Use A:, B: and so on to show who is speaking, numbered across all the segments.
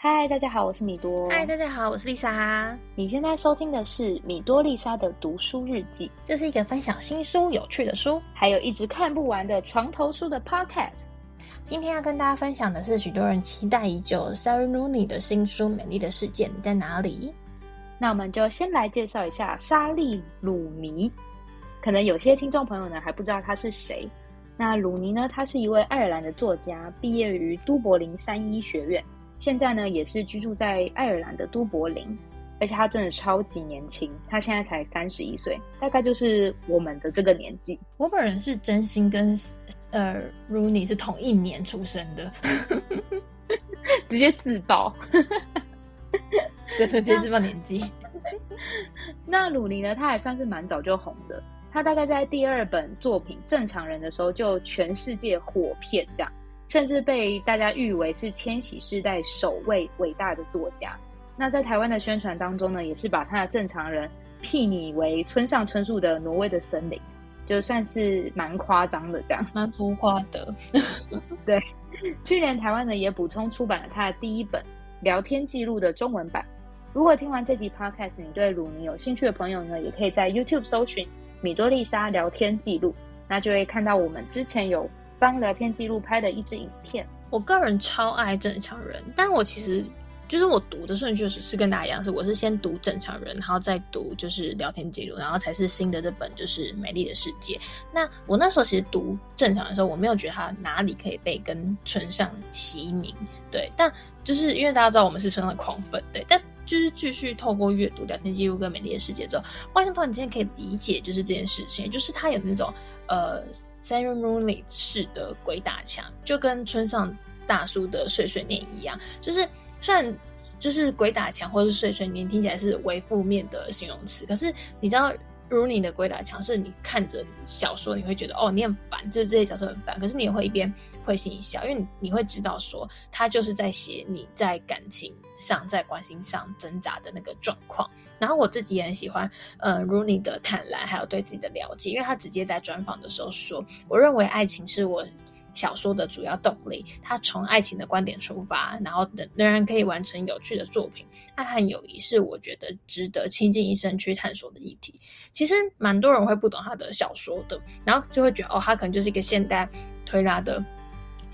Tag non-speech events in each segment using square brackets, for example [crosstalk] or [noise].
A: 嗨，大家好，我是米多。
B: 嗨，大家好，我是丽莎。
A: 你现在收听的是米多丽莎的读书日记，
B: 这是一个分享新书、有趣的书，
A: 还有一直看不完的床头书的 podcast。
B: 今天要跟大家分享的是许多人期待已久 Sarah Rooney 的新书《美丽的世界你在哪里》。
A: 那我们就先来介绍一下莎莉·鲁尼。可能有些听众朋友呢还不知道他是谁。那鲁尼呢，他是一位爱尔兰的作家，毕业于都柏林三一学院。现在呢，也是居住在爱尔兰的都柏林，而且他真的超级年轻，他现在才三十一岁，大概就是我们的这个年纪。
B: 我本人是真心跟呃 Rooney 是同一年出生的，[laughs]
A: 直接自爆，
B: 对对，直接自爆年纪。[laughs]
A: 那鲁尼呢，他还算是蛮早就红的，他大概在第二本作品《正常人》的时候就全世界火遍，这样。甚至被大家誉为是千禧世代首位伟大的作家。那在台湾的宣传当中呢，也是把他的正常人聘拟为村上春树的挪威的森林，就算是蛮夸张的这样，
B: 蛮浮夸的。[laughs]
A: 对，去年台湾呢也补充出版了他的第一本聊天记录的中文版。如果听完这集 podcast，你对鲁尼有兴趣的朋友呢，也可以在 YouTube 搜寻米多丽莎聊天记录，那就会看到我们之前有。帮聊天记录拍的一支影片，
B: 我个人超爱正常人，但我其实就是我读的顺序是是跟大家一样，是我是先读正常人，然后再读就是聊天记录，然后才是新的这本就是美丽的世界。那我那时候其实读正常的时候，我没有觉得它哪里可以被跟村上齐名，对，但就是因为大家知道我们是村上的狂粉，对，但就是继续透过阅读聊天记录跟美丽的世界之后，发现突然间可以理解就是这件事情，就是他有那种呃。Sarah Rooney 式的鬼打墙，就跟村上大叔的碎碎念一样，就是虽然就是鬼打墙或是碎碎念听起来是为负面的形容词，可是你知道 Rooney 的鬼打墙是你看着小说你会觉得哦你很烦，就是这些角色很烦，可是你也会一边会心一笑，因为你会知道说他就是在写你在感情上在关心上挣扎的那个状况。然后我自己也很喜欢，呃，Rooney 的坦然，还有对自己的了解，因为他直接在专访的时候说：“我认为爱情是我小说的主要动力。他从爱情的观点出发，然后仍然可以完成有趣的作品。爱和友谊是我觉得值得倾尽一生去探索的议题。其实蛮多人会不懂他的小说的，然后就会觉得哦，他可能就是一个现代推拉的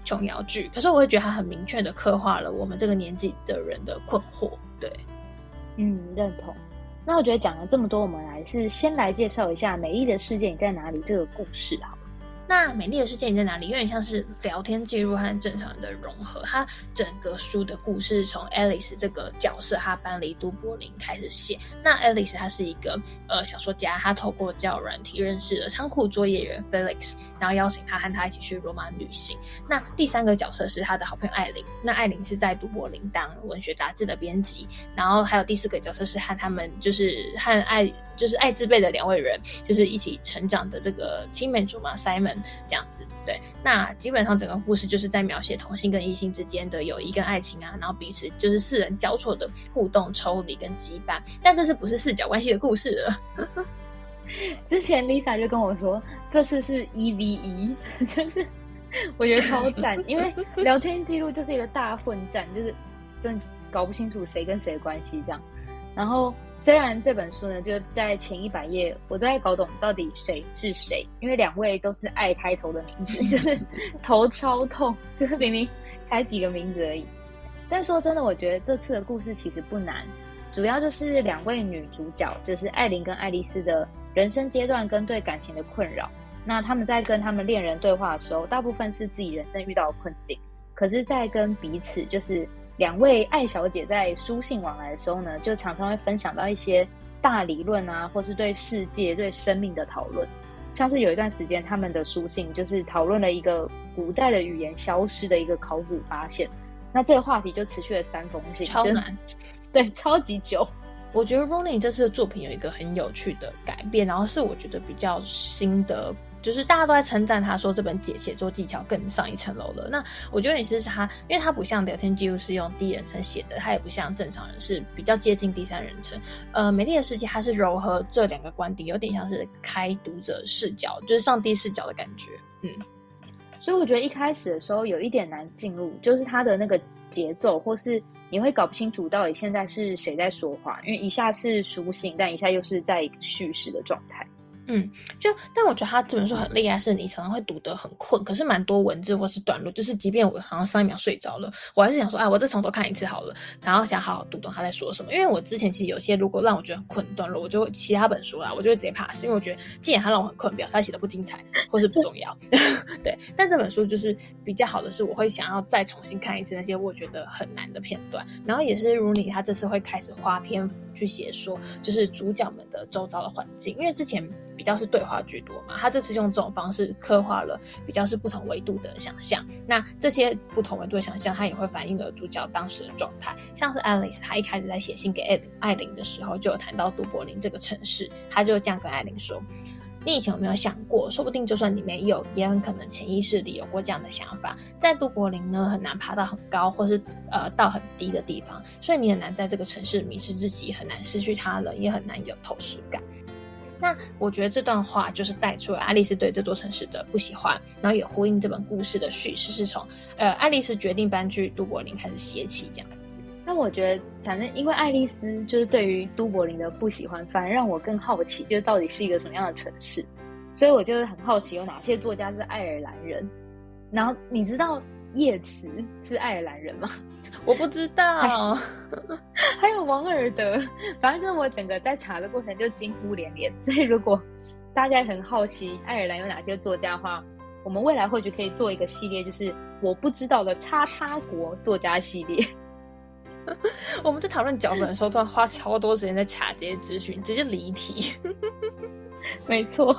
B: 琼瑶剧。可是我会觉得他很明确的刻画了我们这个年纪的人的困惑。对，
A: 嗯，认同。那我觉得讲了这么多，我们来是先来介绍一下《美丽的世界你在哪里》这个故事啊。
B: 那美丽的世界你在哪里？有点像是聊天记录和正常人的融合。它整个书的故事从 Alice 这个角色，她搬离都柏林开始写。那 Alice 她是一个呃小说家，她透过交友软体认识了仓库作业员 Felix，然后邀请他和他一起去罗马旅行。那第三个角色是他的好朋友艾琳。那艾琳是在都柏林当文学杂志的编辑。然后还有第四个角色是和他们就是和爱就是爱之辈的两位人，就是一起成长的这个青梅竹马 Simon。这样子，对，那基本上整个故事就是在描写同性跟异性之间的友谊跟爱情啊，然后彼此就是四人交错的互动、抽离跟羁绊，但这是不是四角关系的故事了？[laughs]
A: 之前 Lisa 就跟我说，这次是一 v 一，[laughs] 就是我觉得超赞，因为聊天记录就是一个大混战，就是真搞不清楚谁跟谁的关系这样。然后，虽然这本书呢，就在前一百页，我都在搞懂到底谁是谁，因为两位都是爱开头的名字，[laughs] 就是头超痛，就是明明才几个名字而已。但说真的，我觉得这次的故事其实不难，主要就是两位女主角，就是艾琳跟爱丽丝的人生阶段跟对感情的困扰。那他们在跟他们恋人对话的时候，大部分是自己人生遇到的困境，可是，在跟彼此就是。两位艾小姐在书信往来的时候呢，就常常会分享到一些大理论啊，或是对世界、对生命的讨论。像是有一段时间，他们的书信就是讨论了一个古代的语言消失的一个考古发现。那这个话题就持续了三封信，
B: 超难，[laughs]
A: 对，超级久。
B: 我觉得 Rooney 这次的作品有一个很有趣的改变，然后是我觉得比较新的。就是大家都在称赞他，说这本解写作技巧更上一层楼了。那我觉得也是他，因为他不像聊天记录是用第一人称写的，他也不像正常人是比较接近第三人称。呃，美丽的世界它是柔和这两个观点，有点像是开读者视角，就是上帝视角的感觉。嗯，
A: 所以我觉得一开始的时候有一点难进入，就是他的那个节奏，或是你会搞不清楚到底现在是谁在说话，因为一下是书信，但一下又是在叙事的状态。
B: 嗯，就但我觉得他这本书很厉害，是你常常会读得很困，可是蛮多文字或是段落，就是即便我好像上一秒睡着了，我还是想说，哎，我再从头看一次好了，然后想好好读懂他在说什么。因为我之前其实有些如果让我觉得很困段落，我就会其他本书啦，我就会直接 pass，因为我觉得既然他让我很困，表示他写的不精彩或是不重要。[laughs] 对，但这本书就是比较好的是，我会想要再重新看一次那些我觉得很难的片段，然后也是如你他这次会开始花篇去写说，就是主角们的周遭的环境，因为之前。比较是对话居多嘛，他这次用这种方式刻画了比较是不同维度的想象。那这些不同维度的想象，它也会反映了主角当时的状态。像是 Alice，她一开始在写信给艾艾琳的时候，就有谈到都柏林这个城市，他就这样跟艾琳说：“你以前有没有想过，说不定就算你没有，也很可能潜意识里有过这样的想法。在都柏林呢，很难爬到很高，或是呃到很低的地方，所以你很难在这个城市迷失自己，很难失去他人，也很难有透视感。”那我觉得这段话就是带出了爱丽丝对这座城市的不喜欢，然后也呼应这本故事的叙事是从呃爱丽丝决定搬去都柏林开始写起这样子。
A: 那我觉得反正因为爱丽丝就是对于都柏林的不喜欢，反而让我更好奇，就是到底是一个什么样的城市。所以我就是很好奇有哪些作家是爱尔兰人。然后你知道叶慈是爱尔兰人吗？[laughs]
B: 我不知道，[laughs]
A: 还有王尔德，反正就是我整个在查的过程就惊呼连连。所以如果大家很好奇爱尔兰有哪些作家的话，我们未来或许可以做一个系列，就是我不知道的叉叉国作家系列。[laughs]
B: 我们在讨论脚本的时候，突然花超多时间在查这些资讯，直接离题。
A: 没错。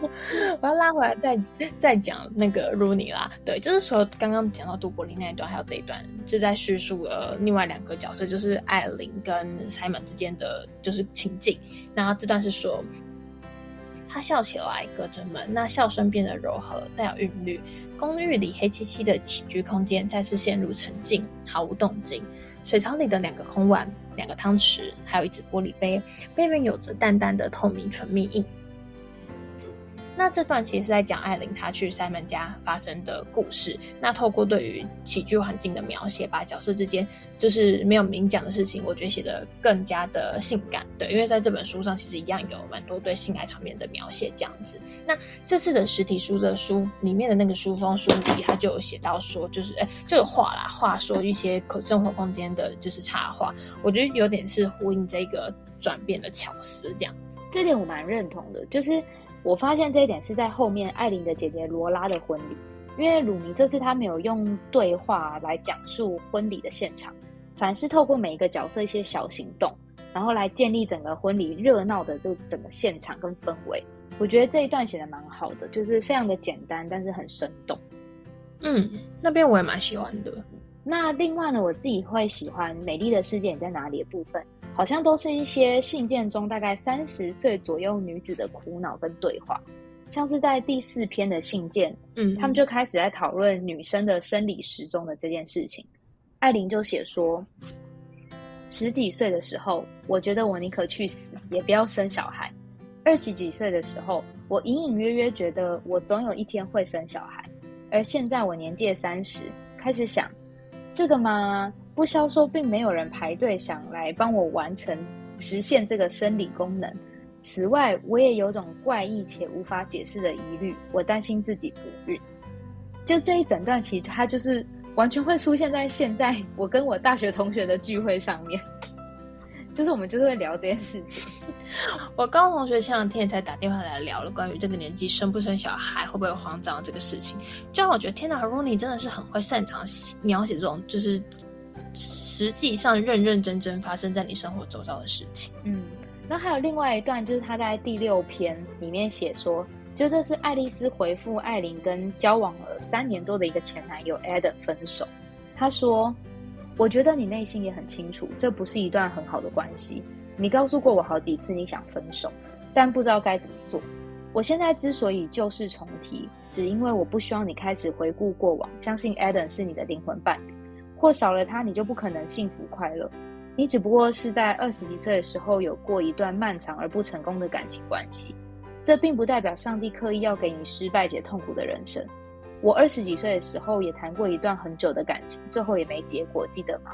A: [laughs]
B: 我要拉回来再再讲那个 Rooney 啦，对，就是说刚刚讲到杜柏林那一段，还有这一段是在叙述呃另外两个角色，就是艾琳跟 Simon 之间的就是情境。那这段是说，他笑起来隔着门，那笑声变得柔和，带有韵律。公寓里黑漆漆的起居空间再次陷入沉静，毫无动静。水槽里的两个空碗、两个汤匙，还有一只玻璃杯，背面有着淡淡的透明唇蜜印。那这段其实是在讲艾琳她去塞门家发生的故事。那透过对于起居环境的描写，把角色之间就是没有明讲的事情，我觉得写的更加的性感。对，因为在这本书上其实一样有蛮多对性爱场面的描写这样子。那这次的实体书的书里面的那个书封书底，它就有写到说，就是哎，这个画啦，画说一些可生活空间的，就是插画。我觉得有点是呼应这个转变的巧思这样子。
A: 这点我蛮认同的，就是。我发现这一点是在后面艾琳的姐姐罗拉的婚礼，因为鲁尼这次他没有用对话来讲述婚礼的现场，反而是透过每一个角色一些小行动，然后来建立整个婚礼热闹的这整个现场跟氛围。我觉得这一段写的蛮好的，就是非常的简单，但是很生动。
B: 嗯，那边我也蛮喜欢的。
A: 那另外呢，我自己会喜欢《美丽的世界你在哪里》的部分。好像都是一些信件中大概三十岁左右女子的苦恼跟对话，像是在第四篇的信件，嗯，他们就开始在讨论女生的生理时钟的这件事情。艾琳就写说，十几岁的时候，我觉得我宁可去死，也不要生小孩；二十几岁的时候，我隐隐约约觉得我总有一天会生小孩；而现在我年届三十，开始想，这个吗？不消说，并没有人排队想来帮我完成实现这个生理功能。此外，我也有种怪异且无法解释的疑虑，我担心自己不孕。就这一整段，其实它就是完全会出现在现在 [laughs] 我跟我大学同学的聚会上面，[laughs] 就是我们就是会聊这件事情。[laughs]
B: 我高中同学前两天才打电话来聊了关于这个年纪生不生小孩会不会慌张这个事情，就让我觉得天哪 r o n n 真的是很会擅长描写这种就是。实际上认认真真发生在你生活周遭的事情。
A: 嗯，那还有另外一段，就是他在第六篇里面写说，就这是爱丽丝回复艾琳跟交往了三年多的一个前男友 Adam 分手。他说：“我觉得你内心也很清楚，这不是一段很好的关系。你告诉过我好几次你想分手，但不知道该怎么做。我现在之所以旧事重提，只因为我不希望你开始回顾过往，相信 Adam 是你的灵魂伴侣。”或少了他，你就不可能幸福快乐。你只不过是在二十几岁的时候有过一段漫长而不成功的感情关系，这并不代表上帝刻意要给你失败且痛苦的人生。我二十几岁的时候也谈过一段很久的感情，最后也没结果，记得吗？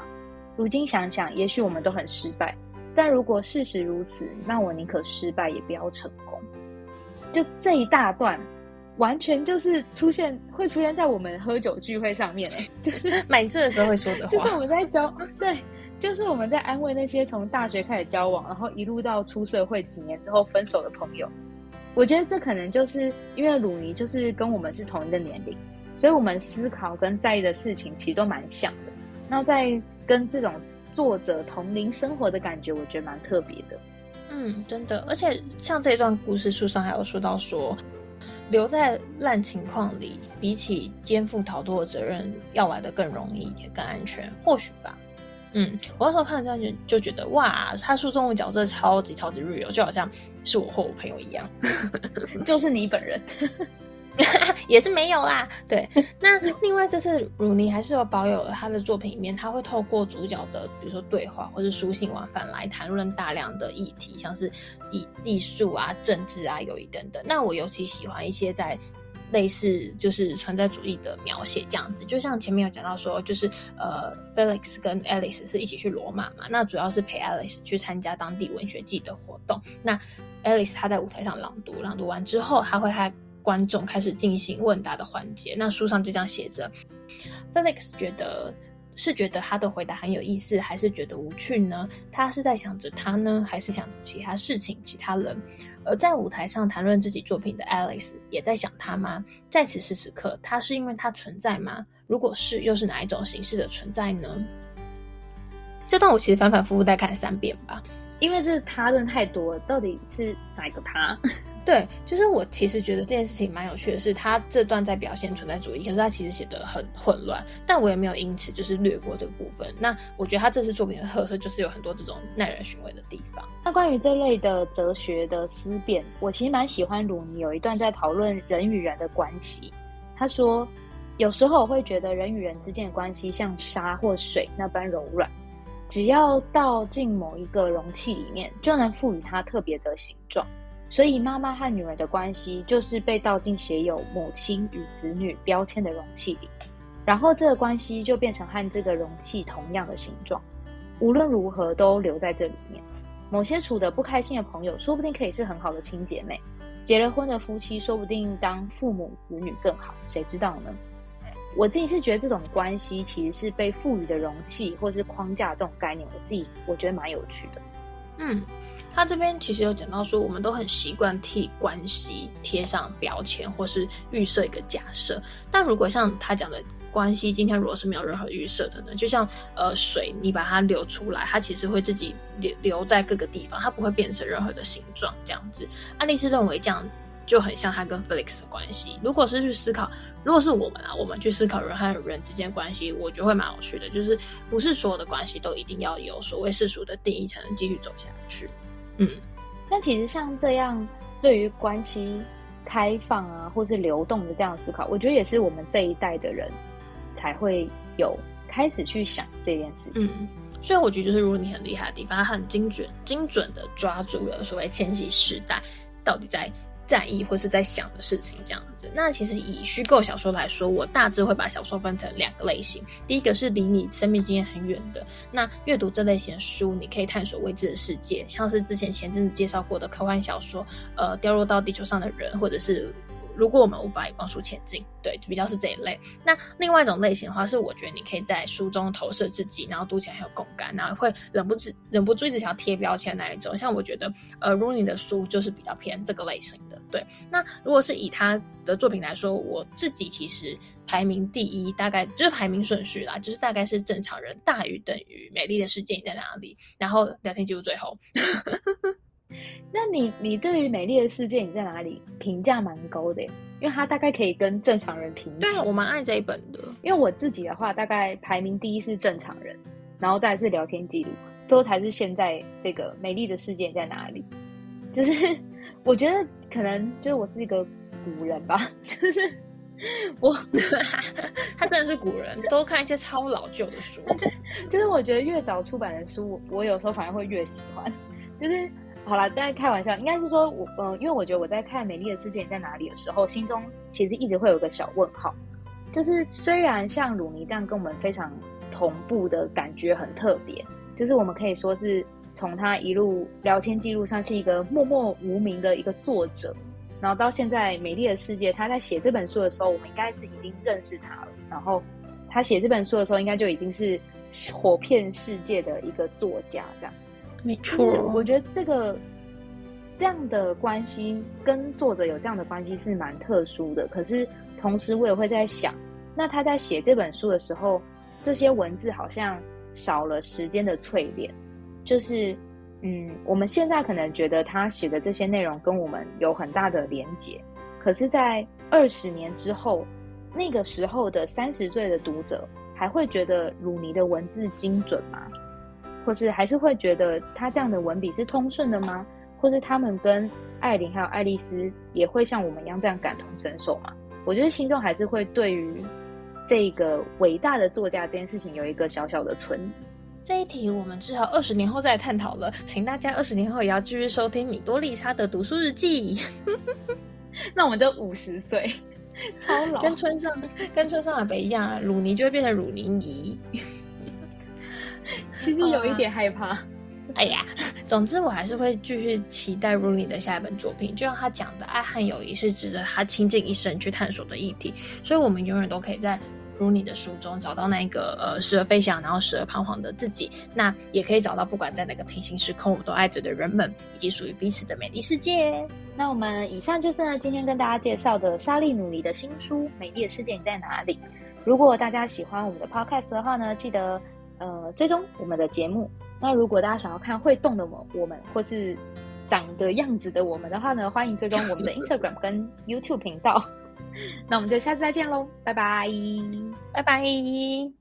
A: 如今想想，也许我们都很失败，但如果事实如此，那我宁可失败也不要成功。就这一大段，完全就是出现会出现在我们喝酒聚会上面哎，[laughs] 就是 [laughs]
B: 买醉的时候会说的话，
A: 就是我们在交 [laughs] 对，就是我们在安慰那些从大学开始交往，然后一路到出社会几年之后分手的朋友。我觉得这可能就是因为鲁尼就是跟我们是同一个年龄，所以我们思考跟在意的事情其实都蛮像的。那在跟这种作者同龄生活的感觉，我觉得蛮特别的。
B: 嗯，真的，而且像这段故事书上还有说到说，留在烂情况里，比起肩负逃脱的责任要来的更容易，也更安全，或许吧。嗯，我那时候看这样就就觉得哇，他书中的角色超级超级 real，就好像是我或我朋友一样，[laughs]
A: 就是你本人。[laughs]
B: 也是没有啦。对，[laughs] 那另外这次鲁尼还是有保有他的作品里面，他会透过主角的，比如说对话或是书信往返来谈论大量的议题，像是艺艺术啊、政治啊、友谊等等。那我尤其喜欢一些在类似就是存在主义的描写这样子，就像前面有讲到说，就是呃，Felix 跟 Alice 是一起去罗马嘛，那主要是陪 Alice 去参加当地文学季的活动。那 Alice 她在舞台上朗读，朗读完之后，他会还。观众开始进行问答的环节，那书上就这样写着：Felix 觉得是觉得他的回答很有意思，还是觉得无趣呢？他是在想着他呢，还是想着其他事情、其他人？而在舞台上谈论自己作品的 Alice 也在想他吗？在此时此刻，他是因为他存在吗？如果是，又是哪一种形式的存在呢？这段我其实反反复复再看三遍吧，
A: 因为这他人太多了，到底是哪个他？[laughs]
B: 对，就是我其实觉得这件事情蛮有趣的，是他这段在表现存在主义，可是他其实写的很混乱，但我也没有因此就是略过这个部分。那我觉得他这次作品的特色就是有很多这种耐人寻味的地方。
A: 那关于这类的哲学的思辨，我其实蛮喜欢鲁尼有一段在讨论人与人的关系。他说，有时候我会觉得人与人之间的关系像沙或水那般柔软，只要倒进某一个容器里面，就能赋予它特别的形状。所以，妈妈和女儿的关系就是被倒进写有母亲与子女标签的容器里，然后这个关系就变成和这个容器同样的形状。无论如何，都留在这里面。某些处得不开心的朋友，说不定可以是很好的亲姐妹；结了婚的夫妻，说不定当父母子女更好，谁知道呢？我自己是觉得这种关系其实是被赋予的容器或是框架这种概念，我自己我觉得蛮有趣的。
B: 嗯。他这边其实有讲到说，我们都很习惯替关系贴上标签，或是预设一个假设。但如果像他讲的关系，今天如果是没有任何预设的呢？就像呃水，你把它流出来，它其实会自己流留在各个地方，它不会变成任何的形状。这样子，安利斯认为这样就很像他跟 Felix 的关系。如果是去思考，如果是我们啊，我们去思考人和人之间关系，我觉得会蛮有趣的。就是不是所有的关系都一定要有所谓世俗的定义才能继续走下去。嗯，
A: 那其实像这样对于关系开放啊，或是流动的这样思考，我觉得也是我们这一代的人才会有开始去想这件事情。
B: 嗯，所以我觉得就是如果你很厉害的地方，他很精准、精准的抓住了所谓千禧时代到底在。在意或是在想的事情，这样子。那其实以虚构小说来说，我大致会把小说分成两个类型。第一个是离你生命经验很远的，那阅读这类型的书，你可以探索未知的世界，像是之前前阵子介绍过的科幻小说，呃，掉落到地球上的人，或者是。如果我们无法以光速前进，对，比较是这一类。那另外一种类型的话，是我觉得你可以在书中投射自己，然后读起来很有共感，然后会忍不住忍不住一直想要贴标签那一种。像我觉得，呃，如你的书就是比较偏这个类型的。对，那如果是以他的作品来说，我自己其实排名第一，大概就是排名顺序啦，就是大概是正常人大于等于美丽的世界你在哪里，然后聊天记录最后。
A: 那你你对于美丽的世界你在哪里评价蛮高的，因为它大概可以跟正常人平。
B: 对，我蛮爱这一本的。
A: 因为我自己的话，大概排名第一是正常人，然后再是聊天记录，最后才是现在这个美丽的世界在哪里。就是我觉得可能就是我是一个古人吧，就是我 [laughs]
B: 他真的是古人，都看一些超老旧的书。
A: 就 [laughs] 就是我觉得越早出版的书，我有时候反而会越喜欢，就是。好了，在开玩笑，应该是说，我呃，因为我觉得我在看《美丽的世界在哪里》的时候，心中其实一直会有个小问号，就是虽然像鲁尼这样跟我们非常同步的感觉很特别，就是我们可以说是从他一路聊天记录上是一个默默无名的一个作者，然后到现在《美丽的世界》，他在写这本书的时候，我们应该是已经认识他了。然后他写这本书的时候，应该就已经是火遍世界的一个作家，这样。
B: 没错，
A: 我觉得这个这样的关系跟作者有这样的关系是蛮特殊的。可是同时，我也会在想，那他在写这本书的时候，这些文字好像少了时间的淬炼。就是，嗯，我们现在可能觉得他写的这些内容跟我们有很大的连结，可是，在二十年之后，那个时候的三十岁的读者还会觉得鲁尼的文字精准吗？或是还是会觉得他这样的文笔是通顺的吗？或是他们跟艾琳还有爱丽丝也会像我们一样这样感同身受吗？我觉得心中还是会对于这个伟大的作家这件事情有一个小小的存疑。
B: 这一题我们至少二十年后再来探讨了，请大家二十年后也要继续收听米多丽莎的读书日记，[laughs]
A: 那我们就五十岁，超老。
B: 跟村上跟村上阿北一样啊，鲁尼就会变成鲁尼姨。
A: 其实有一点害怕。
B: 哎呀，总之我还是会继续期待 Rooney 的下一本作品。就像他讲的，爱和友谊是值得他倾尽一生去探索的议题，所以我们永远都可以在 Rooney 的书中找到那个呃时而飞翔，然后时而彷徨的自己。那也可以找到不管在哪个平行时空，我们都爱着的人们，以及属于彼此的美丽世界。
A: 那我们以上就是呢今天跟大家介绍的莎莉努尼的新书《美丽的世界你在哪里》。如果大家喜欢我们的 Podcast 的话呢，记得呃追踪我们的节目。那如果大家想要看会动的我我们，或是长的样子的我们的话呢，欢迎追踪我们的 Instagram [laughs] 跟 YouTube 频道。[laughs] 那我们就下次再见喽，拜拜。
B: 拜拜。